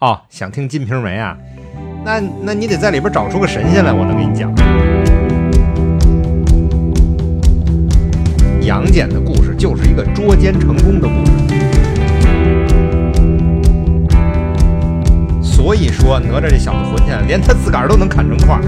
哦，想听《金瓶梅》啊？那那你得在里边找出个神仙来，我能给你讲。杨戬的故事就是一个捉奸成功的故事。所以说，哪吒这小子混起来，连他自个儿都能砍成块。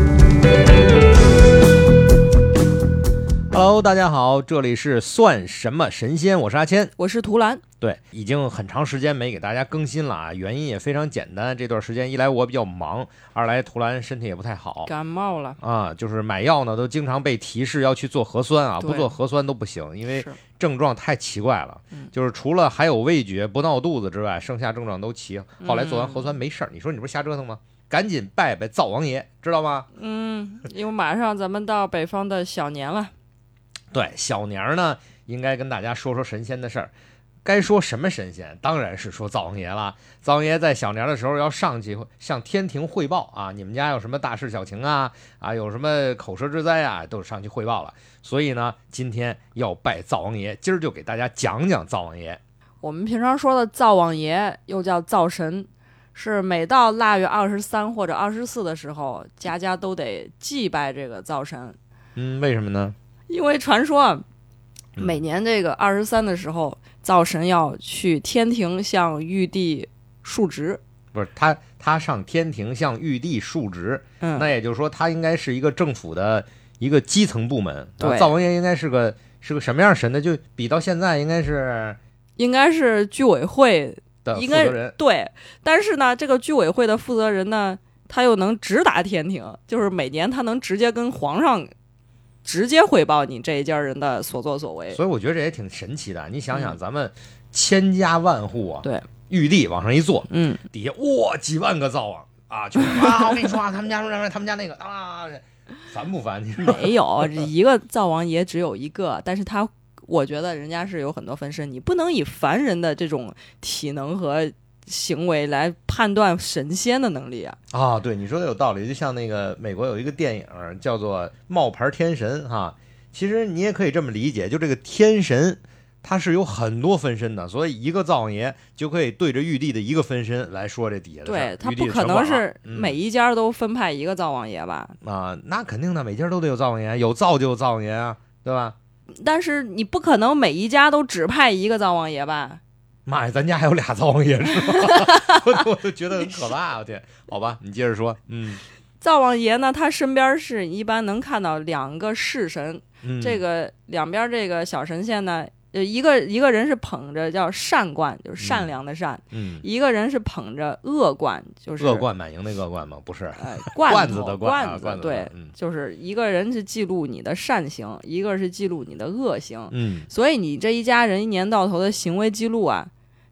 Hello，大家好，这里是算什么神仙？我是阿谦，我是图兰。对，已经很长时间没给大家更新了啊，原因也非常简单，这段时间一来我比较忙，二来图兰身体也不太好，感冒了啊，就是买药呢都经常被提示要去做核酸啊，不做核酸都不行，因为症状太奇怪了，就是除了还有味觉不闹肚子之外，剩下症状都齐。后来做完核酸没事儿，你说你不是瞎折腾吗？赶紧拜拜灶王爷，知道吗？嗯，因为马上咱们到北方的小年了，对，小年呢应该跟大家说说神仙的事儿。该说什么神仙？当然是说灶王爷了。灶王爷在小年的时候要上去向天庭汇报啊，你们家有什么大事小情啊？啊，有什么口舌之灾啊，都上去汇报了。所以呢，今天要拜灶王爷，今儿就给大家讲讲灶王爷。我们平常说的灶王爷，又叫灶神，是每到腊月二十三或者二十四的时候，家家都得祭拜这个灶神。嗯，为什么呢？因为传说啊。每年这个二十三的时候，灶神要去天庭向玉帝述职。不是他，他上天庭向玉帝述职。嗯，那也就是说，他应该是一个政府的一个基层部门。对，灶王爷应该是个是个什么样神呢？就比到现在应该是应该是居委会的负责人。对，但是呢，这个居委会的负责人呢，他又能直达天庭，就是每年他能直接跟皇上。直接汇报你这一家人的所作所为，所以我觉得这也挺神奇的。你想想，咱们千家万户啊，对，玉帝往上一坐，嗯，底下哇几万个灶王啊，就啊，我跟你说啊，他们家什么他们家那个啊，烦不烦？你没有一个灶王爷只有一个，但是他我觉得人家是有很多分身，你不能以凡人的这种体能和。行为来判断神仙的能力啊！啊，对，你说的有道理。就像那个美国有一个电影叫做《冒牌天神》哈，其实你也可以这么理解，就这个天神他是有很多分身的，所以一个灶王爷就可以对着玉帝的一个分身来说这底下的对他不可能是每一家都分派一个灶王爷吧？啊，那肯定的，每家都得有灶王爷，有灶就有灶王爷啊，对吧？但是你不可能每一家都只派一个灶王爷吧？妈呀，咱家还有俩灶王爷是吗？我都觉得很可怕。我天，好吧，你接着说。嗯，灶王爷呢，他身边是一般能看到两个式神，这个两边这个小神仙呢。呃，一个一个人是捧着叫善冠，就是善良的善；嗯，一个人是捧着恶冠，就是恶贯满盈的恶冠吗？不是，哎，罐子的罐子，对，就是一个人是记录你的善行，一个是记录你的恶行。嗯，所以你这一家人一年到头的行为记录啊，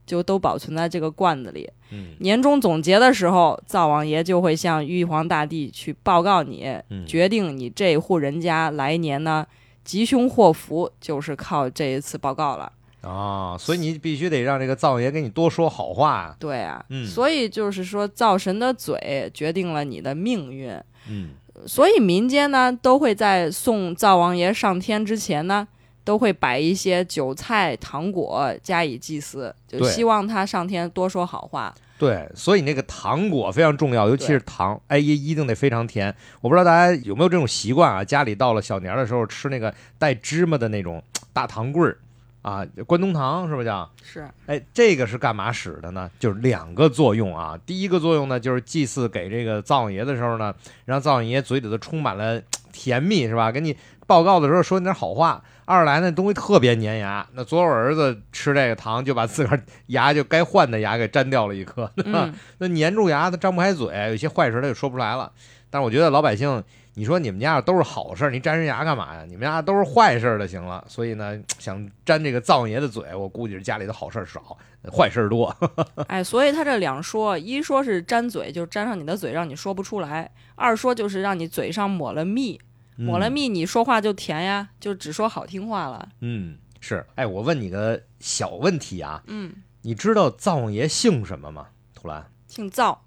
就都保存在这个罐子里。嗯，年终总结的时候，灶王爷就会向玉皇大帝去报告你，决定你这户人家来年呢。吉凶祸福就是靠这一次报告了啊，所以你必须得让这个灶王爷给你多说好话。对啊，嗯，所以就是说灶神的嘴决定了你的命运。嗯，所以民间呢都会在送灶王爷上天之前呢，都会摆一些酒菜糖果加以祭祀，就希望他上天多说好话。对，所以那个糖果非常重要，尤其是糖，哎，一一定得非常甜。我不知道大家有没有这种习惯啊？家里到了小年的时候吃那个带芝麻的那种大糖棍儿啊，关东糖是不是叫？是。哎，这个是干嘛使的呢？就是两个作用啊。第一个作用呢，就是祭祀给这个灶王爷的时候呢，让灶王爷嘴里头充满了甜蜜，是吧？给你报告的时候说你点好话。二来呢东西特别粘牙，那左我儿子吃这个糖就把自个儿牙就该换的牙给粘掉了一颗，那粘住牙他张不开嘴，有些坏事他就说不出来了。但是我觉得老百姓，你说你们家都是好事，你粘人牙干嘛呀？你们家都是坏事的行了。所以呢，想粘这个灶王爷的嘴，我估计是家里的好事少，坏事多。哎，所以他这两说，一说是粘嘴，就粘上你的嘴，让你说不出来；二说就是让你嘴上抹了蜜。抹了蜜，你说话就甜呀，就只说好听话了。嗯，是。哎，我问你个小问题啊。嗯。你知道灶王爷姓什么吗？图兰。姓灶。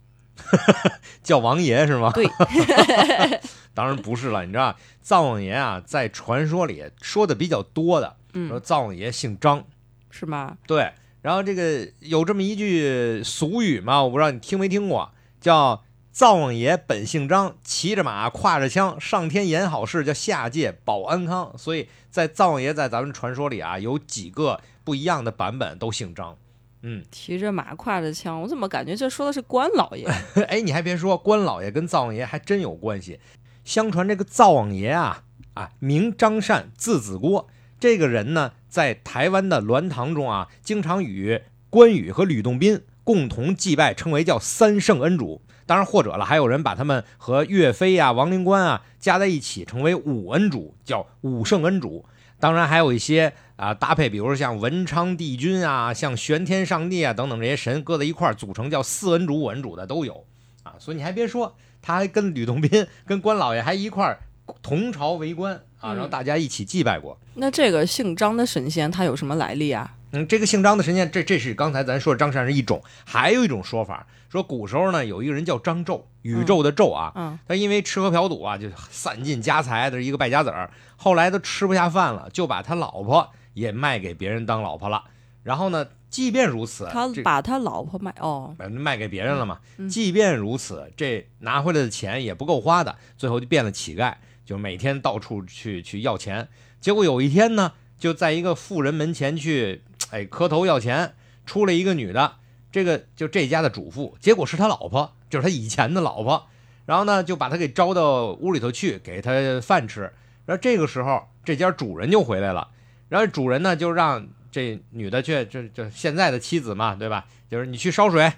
叫王爷是吗？对。当然不是了。你知道灶王爷啊，在传说里说的比较多的，说灶王爷姓张，是吗？对。然后这个有这么一句俗语嘛，我不知道你听没听过，叫“灶王爷本姓张，骑着马，挎着枪，上天言好事，叫下界保安康”。所以在灶王爷在咱们传说里啊，有几个不一样的版本，都姓张。嗯，骑着马，挎着枪，我怎么感觉这说的是关老爷？哎，你还别说，关老爷跟灶王爷还真有关系。相传这个灶王爷啊，啊，名张善，字子郭。这个人呢，在台湾的鸾堂中啊，经常与关羽和吕洞宾共同祭拜，称为叫三圣恩主。当然，或者了，还有人把他们和岳飞啊、王灵官啊加在一起，成为五恩主，叫五圣恩主。当然，还有一些啊搭配，比如说像文昌帝君啊、像玄天上帝啊等等这些神搁在一块儿组成叫四恩主、五恩主的都有啊。所以你还别说，他还跟吕洞宾、跟关老爷还一块儿同朝为官啊，然后大家一起祭拜过。那这个姓张的神仙他有什么来历啊？嗯，这个姓张的神仙，这这是刚才咱说的张善是一种，还有一种说法，说古时候呢有一个人叫张宙，宇宙的宙啊，嗯，他因为吃喝嫖赌啊，就散尽家财的一个败家子儿，后来都吃不下饭了，就把他老婆也卖给别人当老婆了。然后呢，即便如此，他把他老婆卖哦，呃卖给别人了嘛。嗯即便如此，这拿回来的钱也不够花的，最后就变了乞丐，就每天到处去去要钱。结果有一天呢，就在一个富人门前去，哎，磕头要钱，出来一个女的，这个就这家的主妇，结果是他老婆，就是他以前的老婆。然后呢，就把他给招到屋里头去，给他饭吃。然后这个时候，这家主人就回来了，然后主人呢就让这女的去，这这现在的妻子嘛，对吧？就是你去烧水。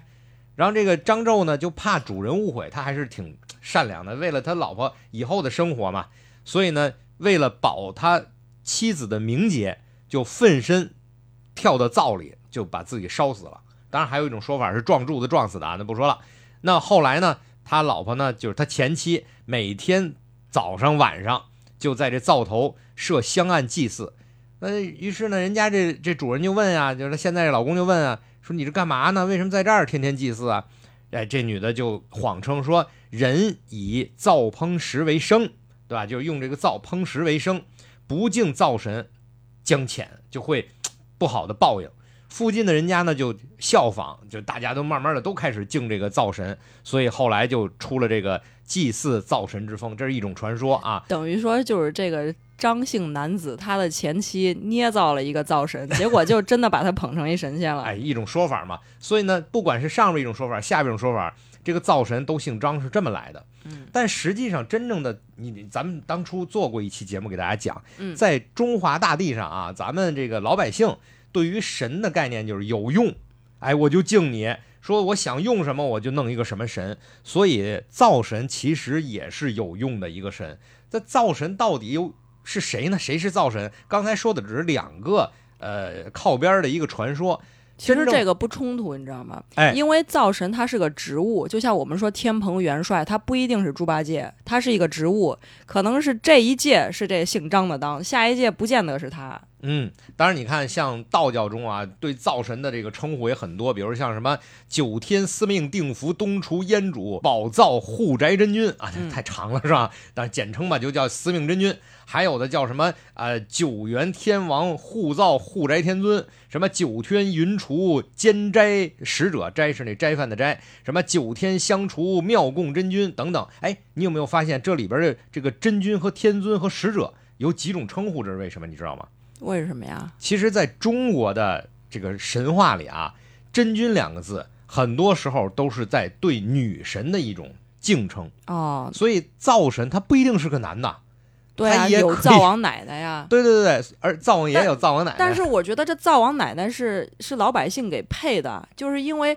然后这个张宙呢，就怕主人误会，他还是挺善良的，为了他老婆以后的生活嘛，所以呢，为了保他妻子的名节，就奋身跳到灶里，就把自己烧死了。当然，还有一种说法是撞柱子撞死的啊，那不说了。那后来呢，他老婆呢，就是他前妻，每天早上晚上就在这灶头设香案祭祀。那于是呢，人家这这主人就问啊，就是他现在这老公就问啊，说你这干嘛呢？为什么在这儿天天祭祀啊？哎，这女的就谎称说人以灶烹食为生，对吧？就是用这个灶烹食为生，不敬灶神，将浅就会不好的报应。附近的人家呢就效仿，就大家都慢慢的都开始敬这个灶神，所以后来就出了这个祭祀灶神之风，这是一种传说啊。等于说就是这个张姓男子他的前妻捏造了一个灶神，结果就真的把他捧成一神仙了。哎，一种说法嘛。所以呢，不管是上面一种说法，下边一种说法，这个灶神都姓张是这么来的。嗯，但实际上真正的你，你咱们当初做过一期节目给大家讲，嗯在中华大地上啊，咱们这个老百姓对于神的概念就是有用，哎，我就敬你。说我想用什么，我就弄一个什么神，所以灶神其实也是有用的一个神。这灶神到底有是谁呢？谁是灶神？刚才说的只是两个呃靠边儿的一个传说。其实这个不冲突，你知道吗？哎因为灶神它是个植物，就像我们说天蓬元帅，他不一定是猪八戒，他是一个植物，可能是这一届是这姓张的当，下一届不见得是他。嗯，当然，你看，像道教中啊，对灶神的这个称呼也很多，比如像什么九天司命定福东厨燕主宝灶护宅真君啊，这嗯太长了是吧？但简称吧，就叫司命真君。还有的叫什么呃九元天王护灶护宅天尊，什么九天云厨监斋使者，斋是那斋饭的斋，什么九天香厨妙供真君等等。哎，你有没有发现这里边的这个真君和天尊和使者有几种称呼？这是为什么？你知道吗？为什么呀？其实，在中国的这个神话里啊，“真君”两个字，很多时候都是在对女神的一种敬称。哦，所以，灶神他不一定是个男的。对啊，有灶王奶奶呀。对对对对，而灶王爷有灶王奶奶。但是我觉得这灶王奶奶是是老百姓给配的，就是因为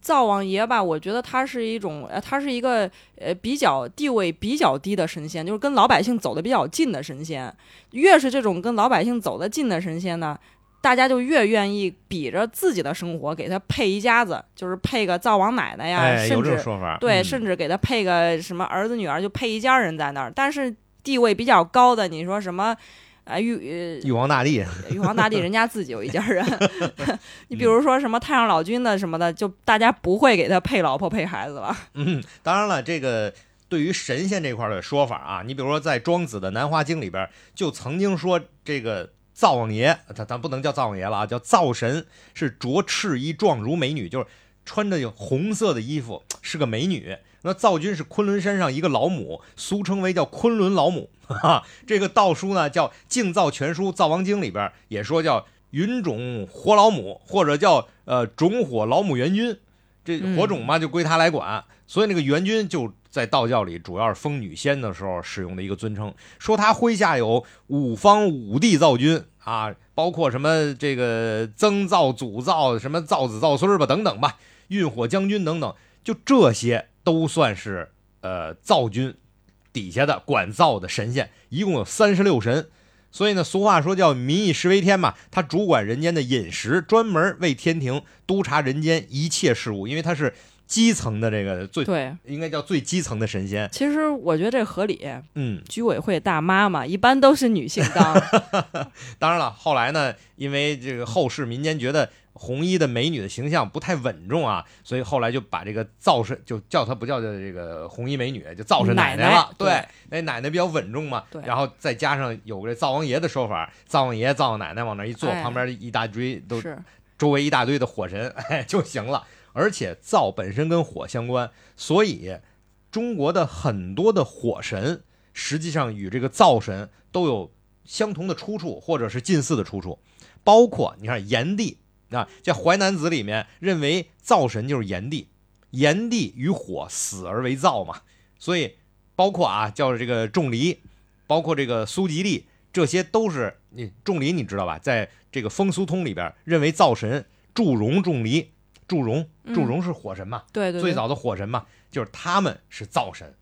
灶王爷吧，我觉得他是一种，呃，他是一个呃比较地位比较低的神仙，就是跟老百姓走的比较近的神仙。越是这种跟老百姓走得近的神仙呢，大家就越愿意比着自己的生活给他配一家子，就是配个灶王奶奶呀，哎，有甚至这种说法。对，嗯甚至给他配个什么儿子女儿，就配一家人在那儿。但是地位比较高的，你说什么？啊，玉呃玉皇大帝。玉皇大帝人家自己有一家人，你比如说什么太上老君的什么的，就大家不会给他配老婆配孩子了。嗯，当然了，这个对于神仙这块儿的说法啊，你比如说在庄子的《南华经》里边，就曾经说这个灶王爷，咱咱不能叫灶王爷了啊，叫灶神，是着赤衣，状如美女，就是穿着有红色的衣服，是个美女。那灶君是昆仑山上一个老母，俗称为叫昆仑老母。哈，这个道书呢叫《净灶全书·灶王经》里边也说叫云种火老母，或者叫呃种火老母元君。这火种嘛就归他来管，所以那个元君就在道教里主要是封女仙的时候使用的一个尊称。说他麾下有五方五帝灶君啊，包括什么这个曾灶、祖灶、什么灶子、灶孙吧等等吧，运火将军等等，就这些都算是呃灶君底下的管灶的神仙，一共有三十六神。所以呢，俗话说叫“民以食为天”嘛，他主管人间的饮食，专门为天庭督察人间一切事务，因为他是基层的这个最对，应该叫最基层的神仙。其实我觉得这合理。嗯，居委会大妈嘛，一般都是女性当。当然了，后来呢，因为这个后世民间觉得。红衣的美女的形象不太稳重啊，所以后来就把这个灶神就叫她不叫叫这个红衣美女，就灶神奶奶了。对，那奶奶比较稳重嘛。对。然后再加上有个灶王爷的说法，灶王爷、灶王奶奶往那一坐，旁边一大堆都周围一大堆的火神，哎就行了。而且灶本身跟火相关，所以中国的很多的火神实际上与这个灶神都有相同的出处，或者是近似的出处，包括你看炎帝。啊，这《淮南子》里面认为灶神就是炎帝，炎帝与火死而为灶嘛，所以包括啊叫这个仲离，包括这个苏吉利，这些都是你仲离你知道吧？在这个风俗通里边认为灶神祝融、仲离、祝融、祝融是火神嘛？对对，最早的火神嘛，就是他们是灶神。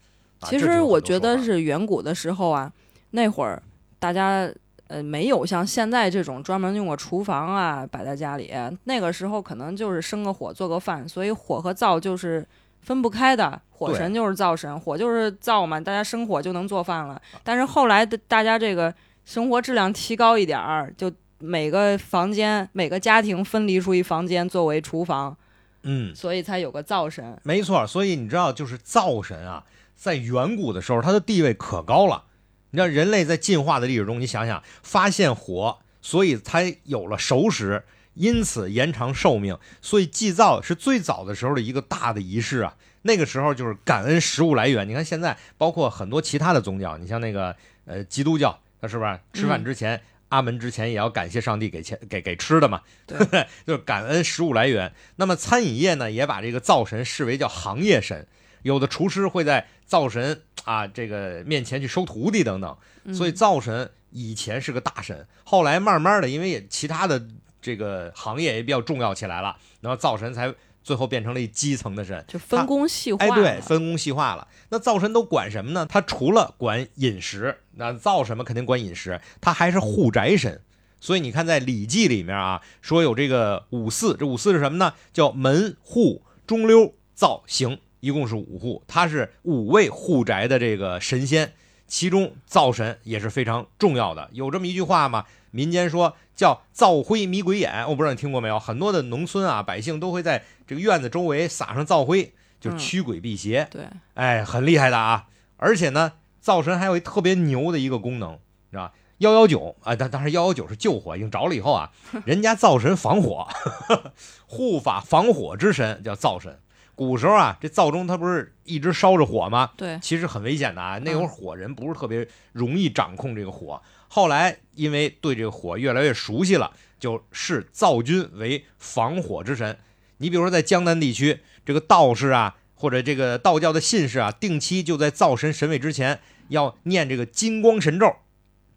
其实我觉得是远古的时候啊，那会儿大家。呃，没有像现在这种专门用个厨房啊摆在家里。那个时候可能就是生个火做个饭，所以火和灶就是分不开的。火神就是灶神，火就是灶嘛，大家生火就能做饭了。但是后来的大家这个生活质量提高一点儿，就每个房间每个家庭分离出一房间作为厨房，嗯，所以才有个灶神。没错，所以你知道，就是灶神啊，在远古的时候，他的地位可高了。你知道人类在进化的历史中，你想想，发现火，所以才有了熟食，因此延长寿命。所以祭灶是最早的时候的一个大的仪式啊。那个时候就是感恩食物来源。你看现在，包括很多其他的宗教，你像那个呃基督教，那是不是吃饭之前阿门之前也要感谢上帝给钱给给吃的嘛？对，就是感恩食物来源。那么餐饮业呢，也把这个灶神视为叫行业神。有的厨师会在灶神啊这个面前去收徒弟等等，所以灶神以前是个大神，后来慢慢的因为也其他的这个行业也比较重要起来了，然后灶神才最后变成了一基层的神，就分工细化。哎，对，分工细化了。那灶神都管什么呢？他除了管饮食，那灶什么肯定管饮食，他还是护宅神。所以你看在《礼记》里面啊，说有这个五祀，这五祀是什么呢？叫门户中溜灶刑。一共是五户，他是五位护宅的这个神仙，其中灶神也是非常重要的。有这么一句话嘛？民间说叫“灶灰迷鬼眼”，我不知道你听过没有？很多的农村啊，百姓都会在这个院子周围撒上灶灰，就驱鬼辟邪。对，哎，很厉害的啊！而且呢，灶神还有一特别牛的一个功能，是吧？幺幺九啊，但当时幺幺九是救火，已经着了以后啊，人家灶神防火，护法防火之神叫灶神。古时候啊，这灶中它不是一直烧着火吗？对，其实很危险的啊。那会儿火人不是特别容易掌控这个火。后来因为对这个火越来越熟悉了，就视灶君为防火之神。你比如说在江南地区，这个道士啊，或者这个道教的信士啊，定期就在灶神神位之前要念这个金光神咒，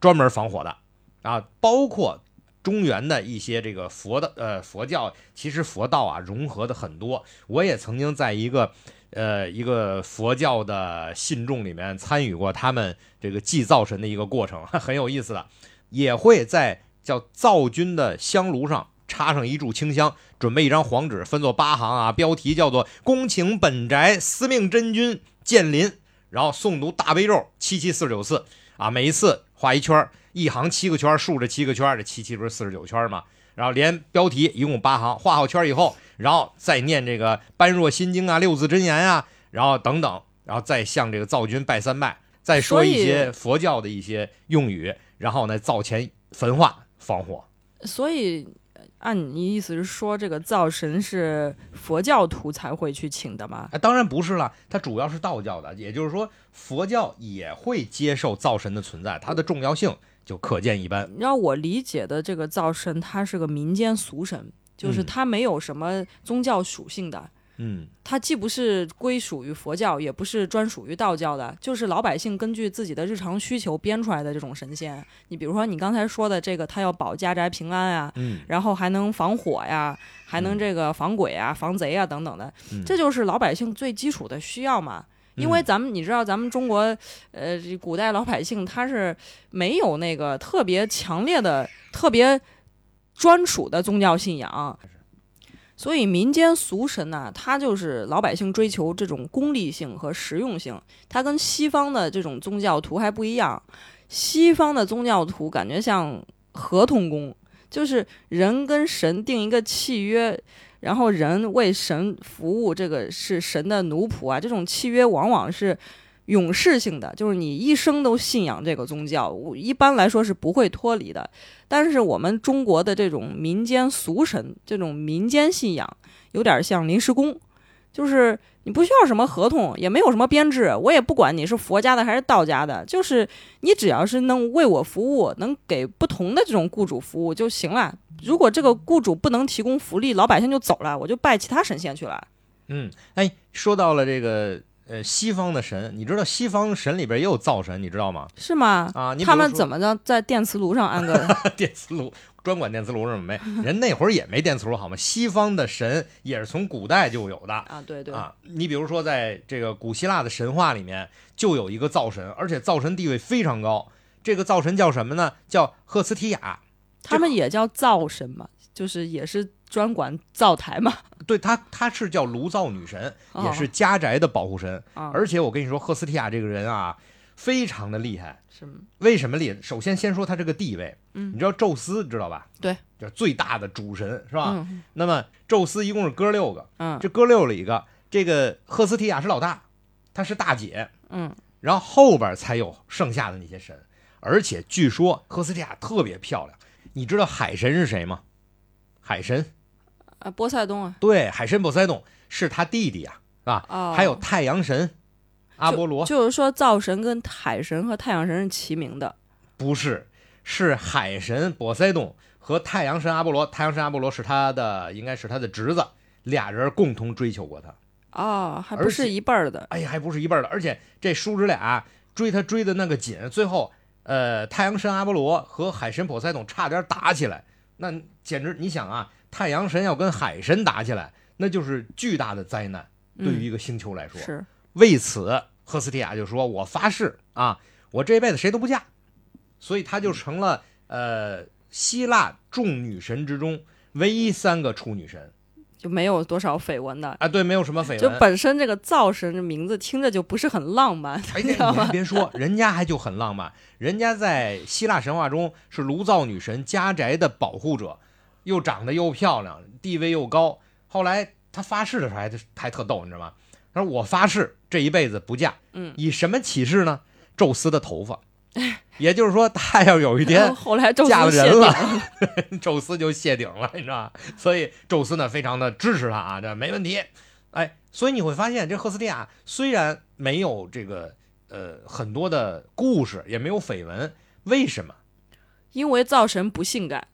专门防火的啊，包括。中原的一些这个佛的呃佛教，其实佛道啊融合的很多。我也曾经在一个呃一个佛教的信众里面参与过他们这个祭灶神的一个过程，很有意思的。也会在叫灶君的香炉上插上一炷清香，准备一张黄纸，分作八行啊，标题叫做“恭请本宅司命真君降临”，然后诵读大悲咒七七四十九次啊，每一次画一圈。一行七个圈，竖着七个圈，这七七不是四十九圈吗？然后连标题一共八行，画好圈以后，然后再念这个般若心经啊、六字真言啊，然后等等，然后再向这个灶君拜三拜，再说一些佛教的一些用语，然后呢灶前焚化，防火。所以，呃按你意思是说，这个灶神是佛教徒才会去请的吗？哎，当然不是了，它主要是道教的，也就是说，佛教也会接受灶神的存在，它的重要性就可见一斑。让我理解的这个灶神，它是个民间俗神，就是嗯他没有什么宗教属性的。嗯它既不是归属于佛教，也不是专属于道教的，就是老百姓根据自己的日常需求编出来的这种神仙。你比如说你刚才说的这个，他要保家宅平安啊，嗯，然后还能防火呀，还能嗯。这个防鬼啊、防贼啊等等的，嗯。这就是老百姓最基础的需要嘛。因为嗯。咱们你知道，咱们中国，呃，古代老百姓他是没有那个特别强烈的、特别专属的宗教信仰，所以民间俗神呐、它就是老百姓追求这种功利性和实用性，它跟西方的这种宗教徒还不一样。西方的宗教徒感觉像合同工，就是人跟神定一个契约，然后人为神服务，这个是神的奴仆啊。这种契约往往是永世性的，就是你一生都信仰这个宗教，一般来说是不会脱离的。但是我们中国的这种民间俗神，这种民间信仰，有点像临时工，就是你不需要什么合同，也没有什么编制，我也不管你是佛家的还是道家的，就是你只要是能为我服务，能给不同的这种雇主服务就行了。如果这个雇主不能提供福利，老百姓就走了，我就拜其他神仙去了。嗯，哎，说到了这个呃西方的神，你知道西方神里边也有灶神，你知道吗？是吗？啊，你他们怎么着在电磁炉上安个？电磁炉，专管电磁炉是吗？没，人那会儿也没电磁炉好吗？西方的神也是从古代就有的啊，对对，啊。你比如说，在这个古希腊的神话里面，就有一个灶神，而且灶神地位非常高。这个灶神叫什么呢？叫赫斯提亚。他们也叫灶神嘛，就是也是专管灶台嘛。对她，她是叫炉灶女神，哦也是家宅的保护神。啊，而且我跟你说，赫斯提亚这个人啊，非常的厉害。为什么厉害？首先先说他这个地位，嗯你知道宙斯知道吧？对，就是最大的主神是吧？嗯那么宙斯一共是哥六个，嗯这哥六里一个，这个赫斯提亚是老大，她是大姐，嗯，然后后边才有剩下的那些神。而且据说赫斯提亚特别漂亮，你知道海神是谁吗？海神，啊，波塞冬啊，对，海神波塞冬是他弟弟啊，是吧？哦，还有太阳神阿波罗，就是说灶神跟海神和太阳神是齐名的。不是，是海神波塞冬和太阳神阿波罗。太阳神阿波罗是他的，应该是他的侄子，俩人共同追求过他。哦，还不是一辈儿的。哎呀，还不是一辈儿的，而且这叔侄俩追他追的那个紧，最后，呃，太阳神阿波罗和海神波塞冬差点打起来，那简直，你想啊，太阳神要跟海神打起来，那就是巨大的灾难，对于一个星球来说。嗯是，为此，赫斯提亚就说：“我发誓啊，我这辈子谁都不嫁。”所以她就成了呃希腊众女神之中唯一三个处女神就没有多少绯闻的。啊，对，没有什么绯闻。就本身这个灶神这名字听着就不是很浪漫，哎，你还？别说，人家还就很浪漫，人家在希腊神话中是炉灶女神家宅的保护者，又长得又漂亮，地位又高。后来他发誓的时候还还特逗，你知道吗？他说：“我发誓这一辈子不嫁。”嗯，以什么起誓呢？宙斯的头发，也就是说，他要有一天 后来嫁了人了，宙斯就谢顶了，你知道吧？所以宙斯呢非常的支持他啊，这没问题。哎，所以你会发现，这赫斯提亚虽然没有这个呃很多的故事，也没有绯闻，为什么？因为灶神不性感，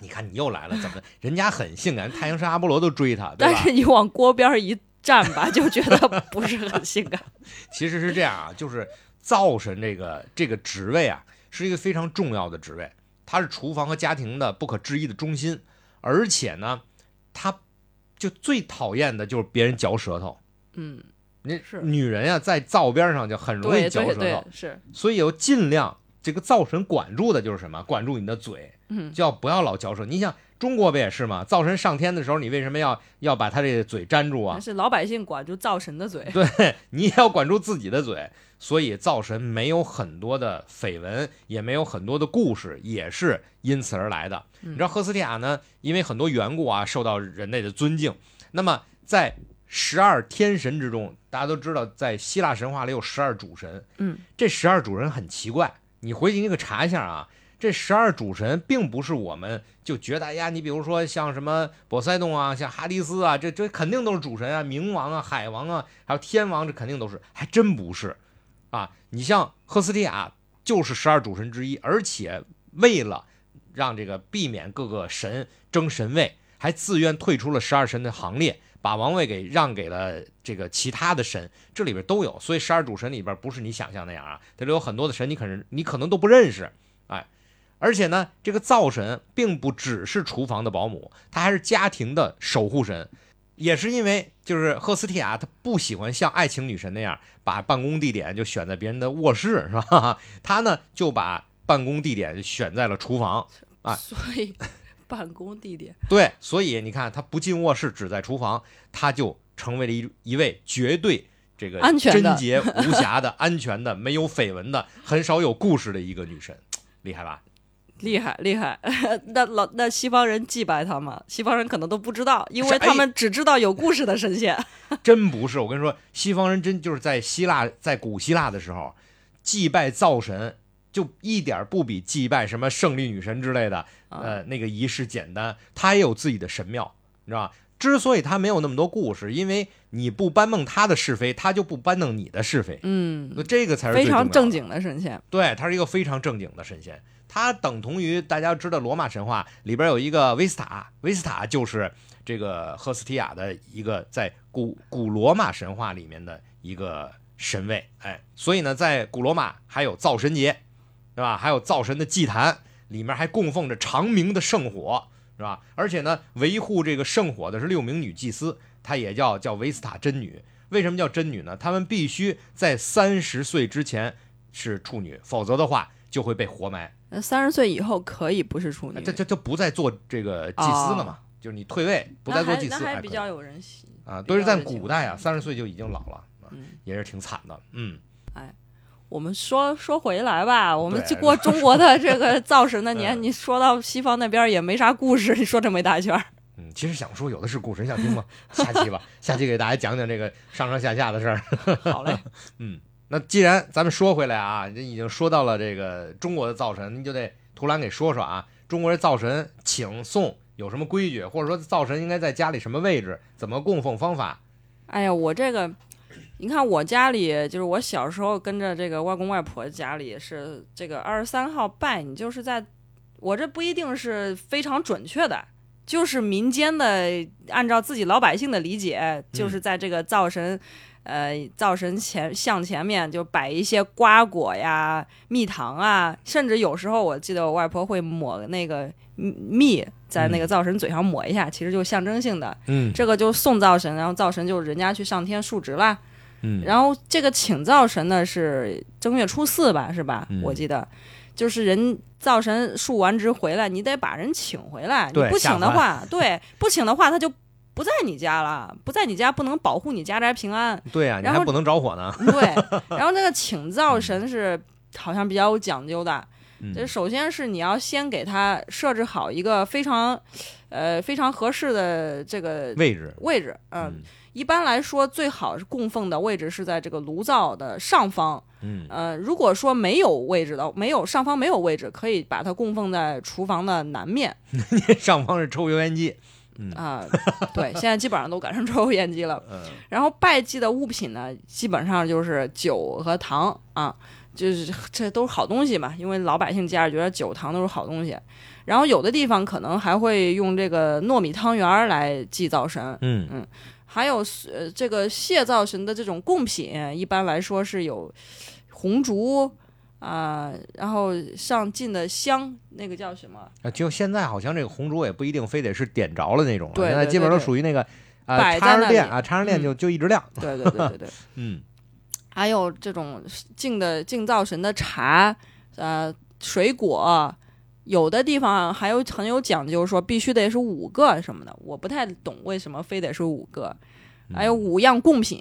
你看你又来了，怎么 人家很性感，太阳神阿波罗都追他，但是？你往锅边一站吧，就觉得不是很性感。其实是这样啊，就是灶神这个这个职位啊，是一个非常重要的职位，它是厨房和家庭的不可置疑的中心，而且呢，他就最讨厌的就是别人嚼舌头。嗯，那是女人呀、在灶边上就很容易嚼舌头，是，所以要尽量这个灶神管住的就是什么？管住你的嘴，嗯，就要不要老嚼舌。你想中国不也是吗？灶神上天的时候，你为什么要要把他这个嘴粘住啊？是老百姓管住灶神的嘴。对 你也要管住自己的嘴，所以灶神没有很多的绯闻，也没有很多的故事，也是因此而来的。嗯你知道赫斯提亚呢，因为很多缘故啊，受到人类的尊敬。那么在十二天神之中，大家都知道，在希腊神话里有十二主神，嗯，这十二主神很奇怪，你回去那个查一下啊，这十二主神并不是我们就觉得哎呀，你比如说像什么波塞冬啊，像哈迪斯啊，这这肯定都是主神啊，冥王啊、海王啊，还有天王，这肯定都是，还真不是啊。你像赫斯提亚就是十二主神之一，而且为了让这个避免各个神争神位，还自愿退出了十二神的行列，把王位给让给了这个其他的神，这里边都有。所以十二主神里边不是你想象那样啊，这里有很多的神，你可能你可能都不认识，哎。而且呢，这个灶神并不只是厨房的保姆，他还是家庭的守护神。也是因为就是赫斯提亚，他不喜欢像爱情女神那样把办公地点就选在别人的卧室，是吧？他呢就把办公地点选在了厨房。啊所以 办公地点对，所以你看，他不进卧室，只在厨房，他就成为了一一位绝对这个安全的贞洁无瑕的、安全的、没有绯闻的、很少有故事的一个女神，厉害吧？厉害厉害，那老那西方人祭拜他吗？西方人可能都不知道，因为他们只知道有故事的神仙。真不是，我跟你说，西方人真就是在希腊，在古希腊的时候，祭拜灶神就一点不比祭拜什么胜利女神之类的，啊呃，那个仪式简单。他也有自己的神庙，你知道吧？之所以他没有那么多故事，因为你不搬弄他的是非，他就不搬弄你的是非。嗯，那这个才是非常正。经的神仙。对，他是一个非常正经的神仙，他等同于大家知道罗马神话里边有一个维斯塔，维斯塔就是这个赫斯提亚的一个在古古罗马神话里面的一个神位，哎，所以呢，在古罗马还有灶神节，对吧？还有灶神的祭坛，里面还供奉着长明的圣火，是吧？而且呢，维护这个圣火的是六名女祭司，她也叫叫维斯塔真女。为什么叫真女呢？她们必须在三十岁之前是处女，否则的话就会被活埋。那三十岁以后可以不是处女，这这这不再做这个祭司了嘛？就是你退位不再做祭司，那还还比较有人喜啊，都是在古代啊，三十岁就已经老了，也是挺惨的。嗯，我们说说回来吧，我们对就过中国的这个造神的年，嗯你说到西方那边也没啥故事，你说这么一大圈儿，嗯，其实想说有的是故事，你想听吗？下期吧，下期给大家讲讲这个上上下下的事儿。好嘞，嗯，那既然咱们说回来啊，这已经说到了这个中国的灶神，您就得图兰给说说啊，中国的灶神请送有什么规矩，或者说灶神应该在家里什么位置，怎么供奉方法？哎呀，我这个，你看我家里就是我小时候跟着这个外公外婆家里是这个二十三号拜，你就是在我这不一定是非常准确的，就是民间的按照自己老百姓的理解，就是在这个灶神。呃，灶神前向前面就摆一些瓜果呀、蜜糖啊，甚至有时候我记得我外婆会抹那个蜜在那个灶神嘴上抹一下，其实就象征性的，嗯这个就送灶神，然后灶神就人家去上天述职啦。嗯然后这个请灶神呢是正月初四吧，是吧？嗯我记得，就是人灶神述完职回来，你得把人请回来。你不请的话，对，不请的话他就不在你家了，不在你家不能保护你家宅平安。对呀、你然后还不能着火呢。对，然后那个请灶神是好像比较有讲究的，嗯这首先是你要先给他设置好一个非常，呃，非常合适的这个位置，位置，嗯，嗯一般来说，最好是供奉的位置是在这个炉灶的上方。嗯呃，如果说没有位置的，没有上方没有位置，可以把它供奉在厨房的南面 上方是抽油烟机。嗯啊、对，现在基本上都改成抽油烟机了。嗯然后拜祭的物品呢，基本上就是酒和糖啊，就是这都是好东西嘛，因为老百姓家里觉得酒糖都是好东西。然后有的地方可能还会用这个糯米汤圆儿来祭灶神，嗯嗯还有呃这个蟹灶神的这种贡品，一般来说是有红烛啊、然后上进的香，那个叫什么？啊，就现在好像这个红烛也不一定非得是点着了那种了，对对现在基本上都属于那个啊插上电啊，插上电嗯就就一直亮。对对对对对。嗯还有这种敬的敬灶神的茶，呃，水果，有的地方还有很有讲究，说必须得是五个什么的，我不太懂为什么非得是五个。还有五样贡品，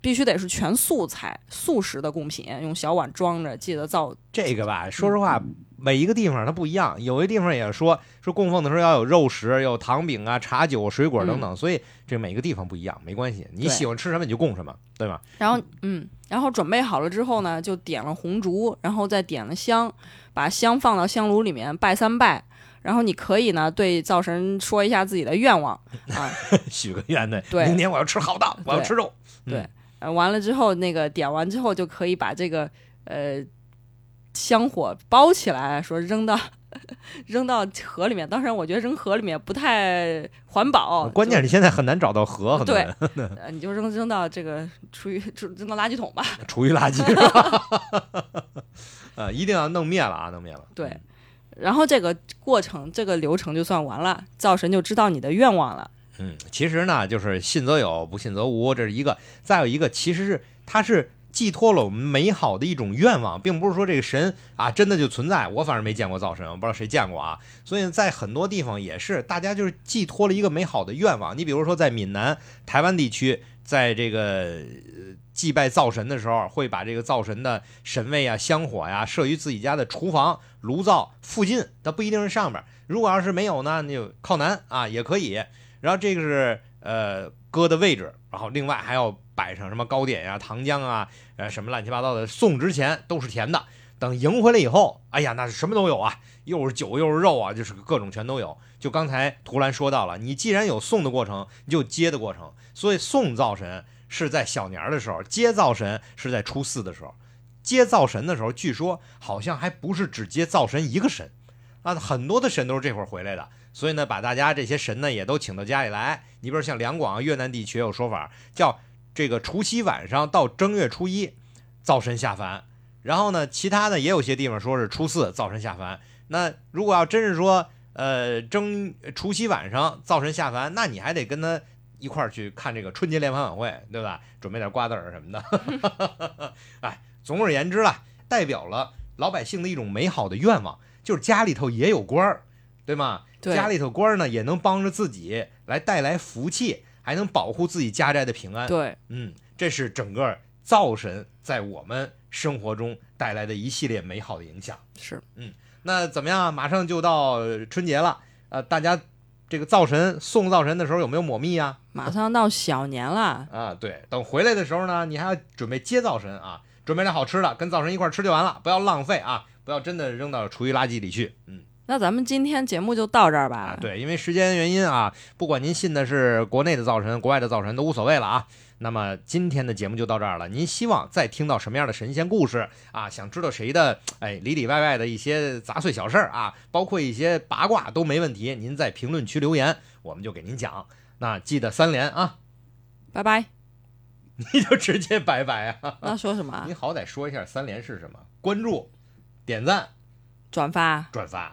必须得是全素菜、素食的贡品，用小碗装着，记得造。这个吧，说实话，每一个地方它不一样，有的地方也说说供奉的时候要有肉食，有糖饼啊、茶酒、水果等等，所以这每个地方不一样，没关系，你喜欢吃什么你就供什么，对吧？然后，嗯，然后准备好了之后呢，就点了红烛，然后再点了香，把香放到香炉里面拜三拜。然后你可以呢对灶神说一下自己的愿望。啊，许个愿的，对。明年我要吃好的，我要吃肉。对。完了之后那个点完之后就可以把这个呃香火包起来，说扔到 扔到河里面。当然，我觉得扔河里面不太环保，关键是现在很难找到河，对 你就扔扔到这个厨余扔扔到垃圾桶吧。厨余垃圾是吧？呃，一定要弄灭了啊，弄灭了。对，然后这个过程这个流程就算完了，灶神就知道你的愿望了。嗯，其实呢，就是信则有，不信则无，这是一个。再有一个，其实是它是寄托了我们美好的一种愿望，并不是说这个神啊真的就存在。我反正没见过灶神，我不知道谁见过啊。所以在很多地方也是，大家就是寄托了一个美好的愿望。你比如说在闽南、台湾地区，在这个祭拜灶神的时候，会把这个灶神的神位啊、香火呀、设于自己家的厨房、炉灶附近，它不一定是上边。如果要是没有呢，那就靠南啊也可以。然后这个是呃搁的位置，然后另外还要摆上什么糕点呀、糖浆啊，呃什么乱七八糟的，送之前都是甜的。等赢回来以后，哎呀，那是什么都有啊，又是酒又是肉啊，就是各种全都有。就刚才图兰说到了，你既然有送的过程，你就接的过程。所以送灶神是在小年儿的时候，接灶神是在初四的时候。接灶神的时候，据说好像还不是只接灶神一个神啊，很多的神都是这会儿回来的。所以呢，把大家这些神呢也都请到家里来。你比如像两广、越南地区有说法，叫这个除夕晚上到正月初一，灶神下凡。然后呢，其他的也有些地方说是初四灶神下凡。那如果要真是说，呃，正除夕晚上灶神下凡，那你还得跟他一块儿去看这个春节联欢晚会，对吧？准备点瓜子儿什么的。哎，总而言之啦，代表了老百姓的一种美好的愿望，就是家里头也有官儿，对吗？对家里头官儿呢，也能帮着自己来带来福气，还能保护自己家宅的平安。对，嗯，这是整个灶神在我们生活中带来的一系列美好的影响。是嗯那怎么样？马上就到春节了，呃，大家这个灶神送灶神的时候有没有抹蜜啊？马上到小年了，啊，对，等回来的时候呢，你还要准备接灶神啊，准备点好吃的，跟灶神一块儿吃就完了，不要浪费啊，不要真的扔到厨余垃圾里去。嗯。那咱们今天节目就到这儿吧。啊，对，因为时间原因啊，不管您信的是国内的灶神、国外的灶神都无所谓了啊。那么今天的节目就到这儿了。您希望再听到什么样的神仙故事啊？想知道谁的哎里里外外的一些杂碎小事儿啊，包括一些八卦都没问题。您在评论区留言，我们就给您讲。那记得三连啊，拜拜。你就直接拜拜啊。那说什么啊？您好歹说一下三连是什么？关注、点赞、转发、转发。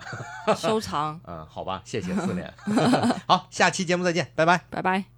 收藏，嗯，好吧，谢谢四连。好，下期节目再见，拜拜。拜拜。